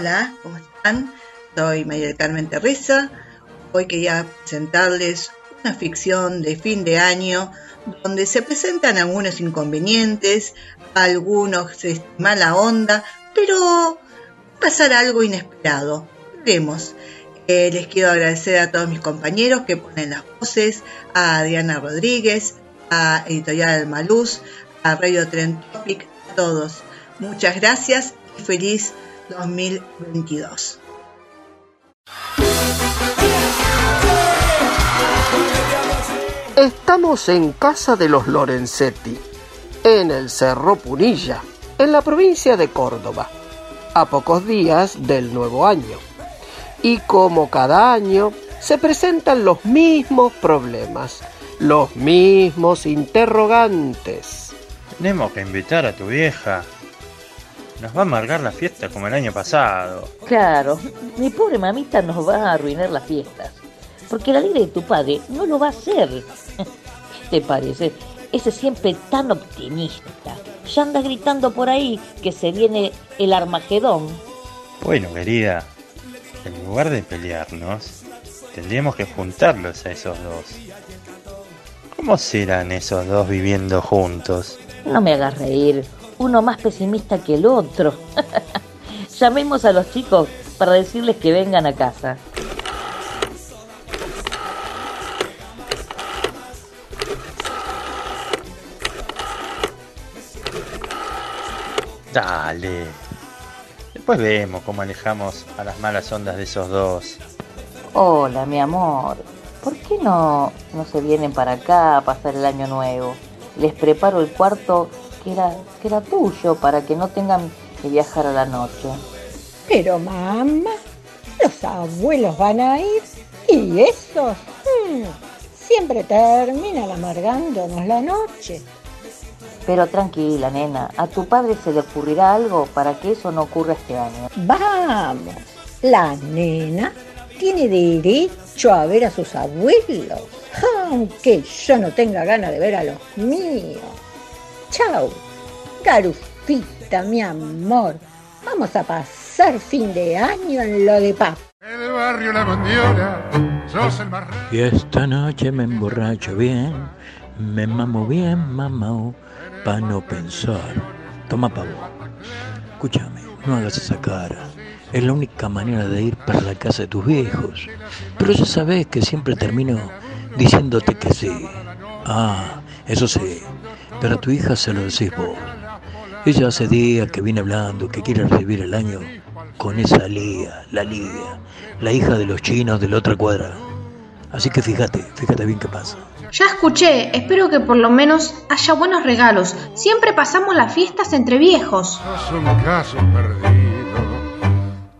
Hola, ¿cómo están? Soy María del Carmen Teresa. Hoy quería presentarles una ficción de fin de año donde se presentan algunos inconvenientes, algunos mala onda, pero pasar algo inesperado. Veremos. Eh, les quiero agradecer a todos mis compañeros que ponen las voces, a Diana Rodríguez, a Editorial Maluz, a Radio Trend Topic, a todos. Muchas gracias y feliz 2022. Estamos en casa de los Lorenzetti, en el Cerro Punilla, en la provincia de Córdoba, a pocos días del nuevo año. Y como cada año, se presentan los mismos problemas, los mismos interrogantes. Tenemos que invitar a tu vieja. Nos va a amargar la fiesta como el año pasado. Claro, mi pobre mamita nos va a arruinar las fiestas. Porque la alegre de tu padre no lo va a hacer. ¿Te parece? Ese siempre tan optimista. Ya anda gritando por ahí que se viene el Armagedón. Bueno, querida, en lugar de pelearnos, tendríamos que juntarlos a esos dos. ¿Cómo serán esos dos viviendo juntos? No me hagas reír. Uno más pesimista que el otro. Llamemos a los chicos para decirles que vengan a casa. Dale. Después vemos cómo alejamos a las malas ondas de esos dos. Hola, mi amor. ¿Por qué no, no se vienen para acá a pasar el año nuevo? Les preparo el cuarto que era, que era tuyo para que no tengan que viajar a la noche. Pero mamá, los abuelos van a ir y esos hmm, siempre terminan amargándonos la noche. Pero tranquila, nena, a tu padre se le ocurrirá algo para que eso no ocurra este año. Vamos, la nena tiene derecho a ver a sus abuelos, aunque yo no tenga ganas de ver a los míos. Chau, Garufita, mi amor. Vamos a pasar fin de año en lo de paz. El barrio La Mondiola, sos el más Y esta noche me emborracho bien, me mamo bien, mamá, pa' no pensar. Toma pavo. Escúchame, no hagas esa cara. Es la única manera de ir para la casa de tus viejos. Pero ya sabes que siempre termino diciéndote que sí. Ah, eso sí. Pero a tu hija se lo decís vos. Ella hace días que viene hablando que quiere recibir el año con esa Lía, la Lidia, la hija de los chinos de la otra cuadra. Así que fíjate, fíjate bien qué pasa. Ya escuché, espero que por lo menos haya buenos regalos. Siempre pasamos las fiestas entre viejos. sos un caso perdido.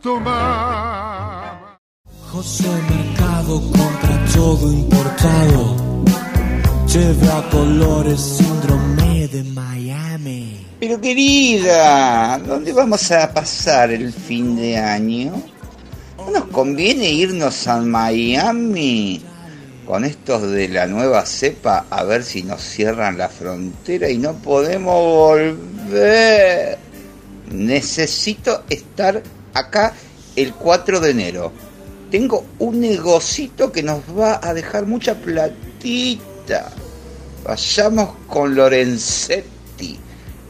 Toma. José Mercado compra todo importado. Lleva colores síndrome de Miami. Pero querida, ¿dónde vamos a pasar el fin de año? ¿No nos conviene irnos a Miami? Con estos de la nueva cepa, a ver si nos cierran la frontera y no podemos volver. Necesito estar acá el 4 de enero. tengo un negocito que nos va a dejar mucha platita. Vayamos con Lorenzetti.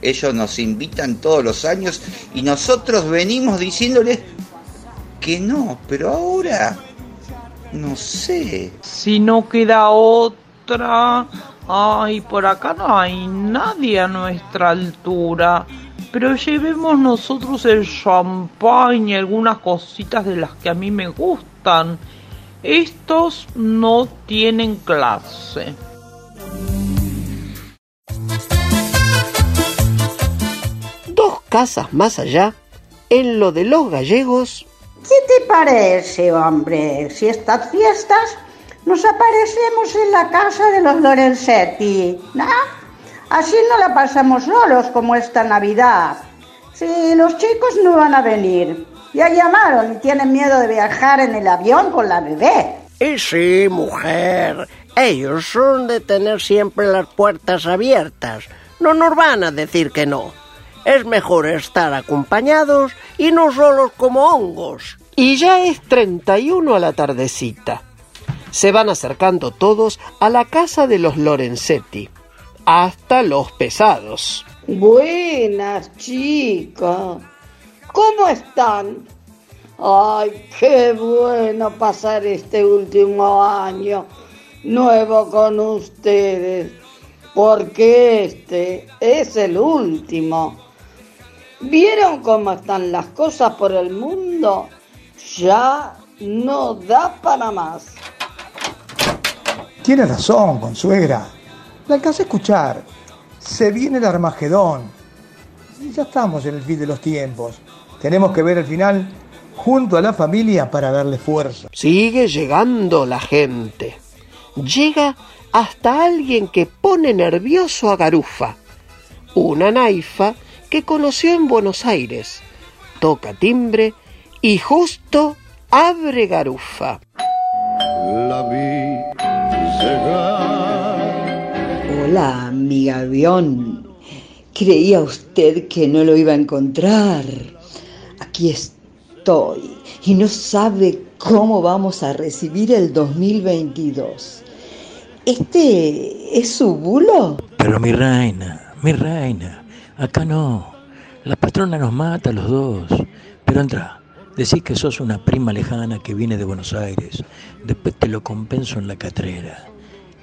Ellos nos invitan todos los años y nosotros venimos diciéndoles que no, pero ahora no sé. Si no queda otra. Ay, por acá no hay nadie a nuestra altura. Pero llevemos nosotros el champán y algunas cositas de las que a mí me gustan. Estos no tienen clase. Casas más allá, en lo de los gallegos, ¿Qué te parece, hombre? Si estas fiestas nos aparecemos en la casa de los Lorenzetti, ¿no? Así no la pasamos solos como esta Navidad. Si los chicos no van a venir, ya llamaron y tienen miedo de viajar en el avión con la bebé. Y sí, mujer, ellos son de tener siempre las puertas abiertas. No nos van a decir que no. Es mejor estar acompañados y no solos como hongos. Y ya es 31 a la tardecita. Se van acercando todos a la casa de los Lorenzetti, hasta los pesados. Buenas, chicos. ¿Cómo están? Ay, qué bueno pasar este último año nuevo con ustedes, porque este es el último. ¿Vieron cómo están las cosas por el mundo? Ya no da para más. Tiene razón, consuegra. La alcancé a escuchar. Se viene el Armagedón. Y ya estamos en el fin de los tiempos. Tenemos que ver el final junto a la familia para darle fuerza. Sigue llegando la gente. Llega hasta alguien que pone nervioso a Garufa. Una naifa que conoció en Buenos Aires. Toca timbre y justo abre Garufa. La vi llegar. Hola, mi gavión. Creía usted que no lo iba a encontrar. Aquí estoy y no sabe cómo vamos a recibir el 2022. ¿Este es su bulo? Pero mi reina, mi reina, acá no. La patrona nos mata a los dos. Pero entra, decís que sos una prima lejana que viene de Buenos Aires. Después te lo compenso en la catrera.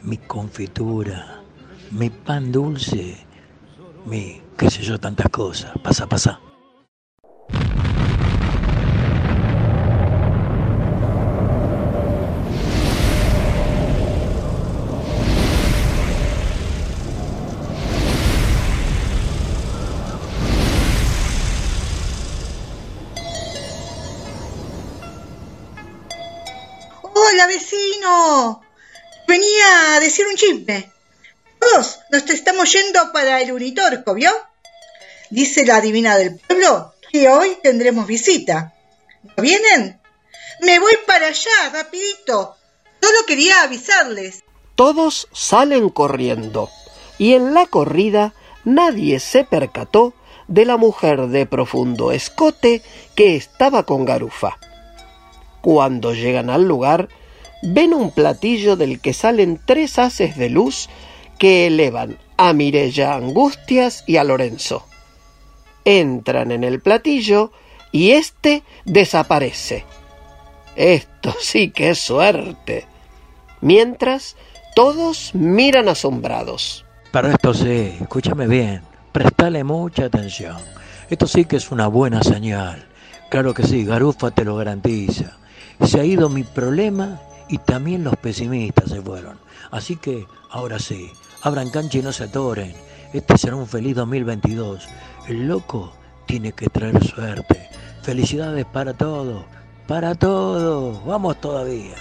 Mi confitura, mi pan dulce, mi qué sé yo, tantas cosas. Pasa, pasa. Vecino, venía a decir un chisme. Todos nos estamos yendo para el Unitorco, ¿vio? Dice la divina del pueblo que hoy tendremos visita. ¿No vienen? Me voy para allá, rapidito. Solo quería avisarles. Todos salen corriendo y en la corrida nadie se percató de la mujer de profundo escote que estaba con Garufa. Cuando llegan al lugar, ven un platillo del que salen tres haces de luz que elevan a Mirella Angustias y a Lorenzo. Entran en el platillo y éste desaparece. Esto sí que es suerte. Mientras, todos miran asombrados. Pero esto sí, escúchame bien, prestale mucha atención. Esto sí que es una buena señal. Claro que sí, Garufa te lo garantiza. Se ha ido mi problema y también los pesimistas se fueron. Así que, ahora sí, abran cancha y no se atoren. Este será un feliz 2022. El loco tiene que traer suerte. Felicidades para todos, para todos. Vamos todavía.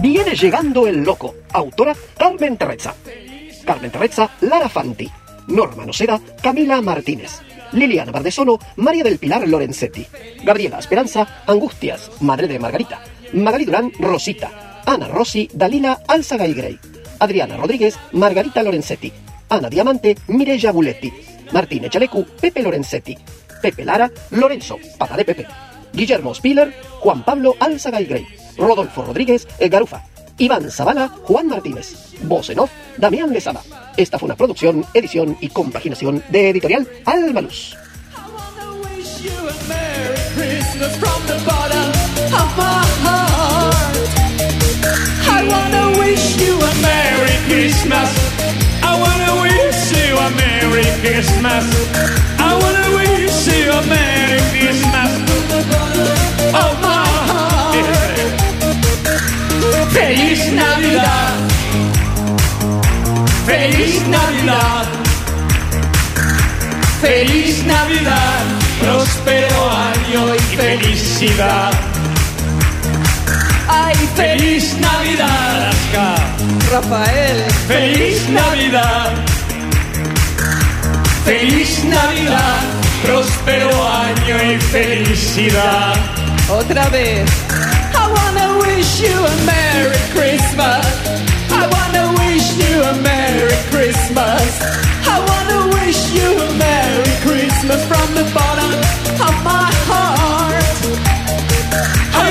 Viene llegando el loco. Autora Carmen Terrezza. Carmen Terrezza, Lara Fanti. Norma Noceda, Camila Martínez. Liliana Bardesolo, María del Pilar Lorenzetti. Gabriela Esperanza, Angustias, madre de Margarita. Magali Durán, Rosita. Ana Rossi, Dalila Alzaga Grey. Adriana Rodríguez, Margarita Lorenzetti. Ana Diamante, Mireya Buletti. Martín Echalecu, Pepe Lorenzetti. Pepe Lara, Lorenzo, pata de Pepe. Guillermo Spiller, Juan Pablo Alzaga Grey. Rodolfo Rodríguez, Garufa. Iván Zavala, Juan Martínez. Voz en off, Damián Lezama. Esta fue una producción, edición y compaginación de Editorial Alma Luz. Christmas I wanna wish you a Merry Christmas. I wanna wish you a Merry Christmas. Of my heart. Feliz Navidad. Feliz Navidad. Feliz Navidad, próspero año y felicidad. Ay, feliz Navidad, Rafael. Feliz Navidad. Feliz Navidad, próspero año y felicidad. Otra vez. I wanna wish you a Merry Christmas. I wanna wish you a Merry Christmas. I wanna wish you a Merry Christmas from the bottom of my heart. I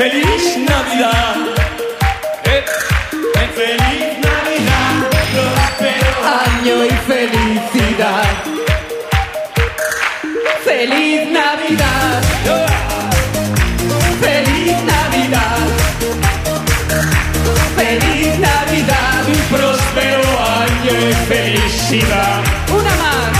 Feliz Navidad. Eh, eh, Feliz Navidad, próspero año y felicidad. Feliz Navidad. Feliz Navidad. Feliz Navidad, un próspero año y felicidad. Una más.